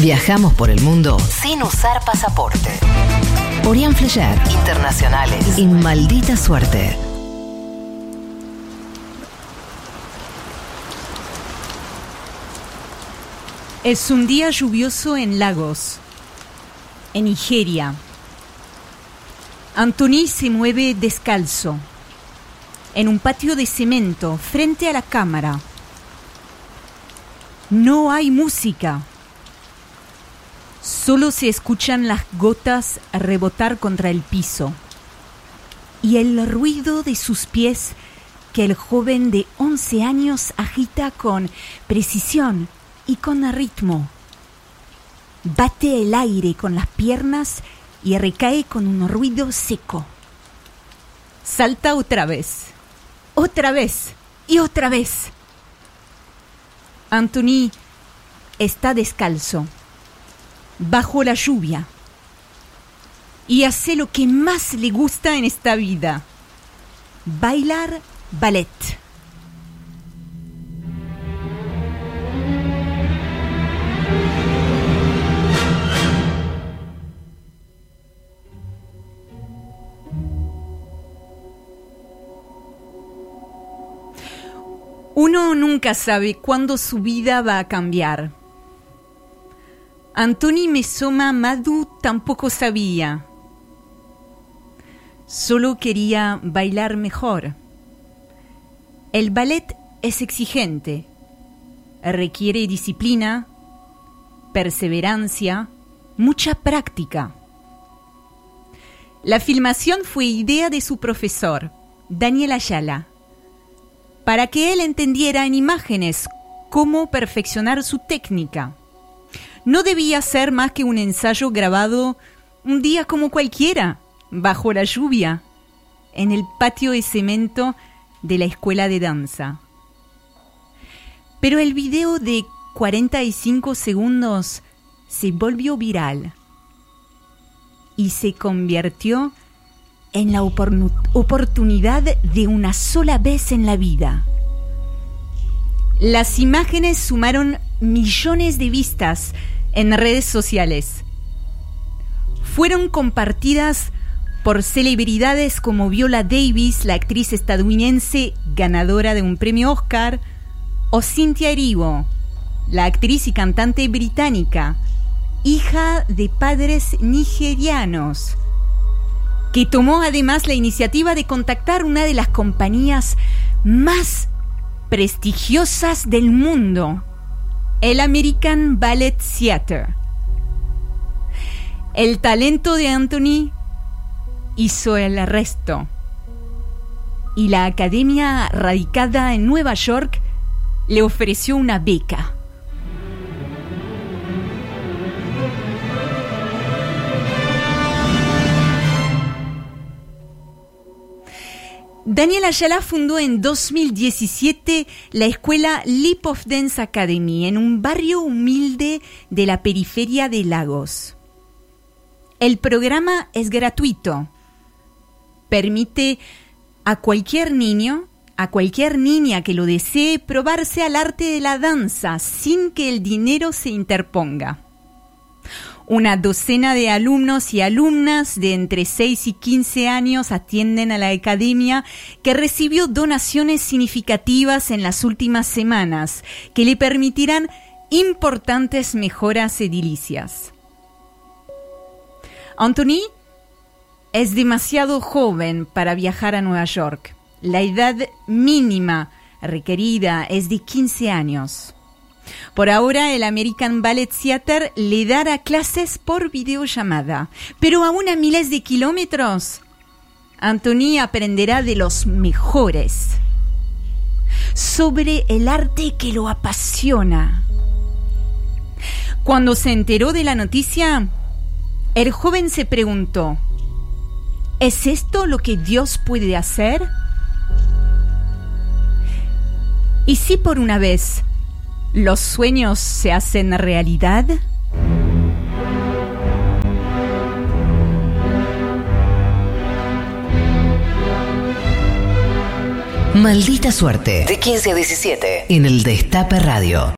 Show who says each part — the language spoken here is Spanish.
Speaker 1: Viajamos por el mundo sin usar pasaporte. Orián Flecher, internacionales y maldita suerte.
Speaker 2: Es un día lluvioso en Lagos, en Nigeria. Anthony se mueve descalzo en un patio de cemento frente a la cámara. No hay música. Solo se escuchan las gotas rebotar contra el piso y el ruido de sus pies que el joven de 11 años agita con precisión y con ritmo. Bate el aire con las piernas y recae con un ruido seco. Salta otra vez, otra vez y otra vez. Anthony está descalzo, bajo la lluvia, y hace lo que más le gusta en esta vida, bailar ballet. Uno nunca sabe cuándo su vida va a cambiar. Anthony Mesoma Madu tampoco sabía. Solo quería bailar mejor. El ballet es exigente. Requiere disciplina, perseverancia, mucha práctica. La filmación fue idea de su profesor, Daniel Ayala para que él entendiera en imágenes cómo perfeccionar su técnica. No debía ser más que un ensayo grabado un día como cualquiera, bajo la lluvia, en el patio de cemento de la escuela de danza. Pero el video de 45 segundos se volvió viral y se convirtió en la oportunidad de una sola vez en la vida. Las imágenes sumaron millones de vistas en redes sociales. Fueron compartidas por celebridades como Viola Davis, la actriz estadounidense ganadora de un premio Oscar, o Cynthia Erivo, la actriz y cantante británica, hija de padres nigerianos que tomó además la iniciativa de contactar una de las compañías más prestigiosas del mundo, el American Ballet Theatre. El talento de Anthony hizo el resto. Y la academia radicada en Nueva York le ofreció una beca. Daniel Ayala fundó en 2017 la escuela Leap of Dance Academy en un barrio humilde de la periferia de Lagos. El programa es gratuito. Permite a cualquier niño, a cualquier niña que lo desee, probarse al arte de la danza sin que el dinero se interponga. Una docena de alumnos y alumnas de entre 6 y 15 años atienden a la academia que recibió donaciones significativas en las últimas semanas que le permitirán importantes mejoras edilicias. Anthony es demasiado joven para viajar a Nueva York. La edad mínima requerida es de 15 años. Por ahora, el American Ballet Theater le dará clases por videollamada, pero aún a miles de kilómetros, Anthony aprenderá de los mejores sobre el arte que lo apasiona. Cuando se enteró de la noticia, el joven se preguntó, ¿es esto lo que Dios puede hacer? ¿Y si por una vez ¿Los sueños se hacen realidad?
Speaker 1: Maldita suerte. De 15 a 17. En el Destape Radio.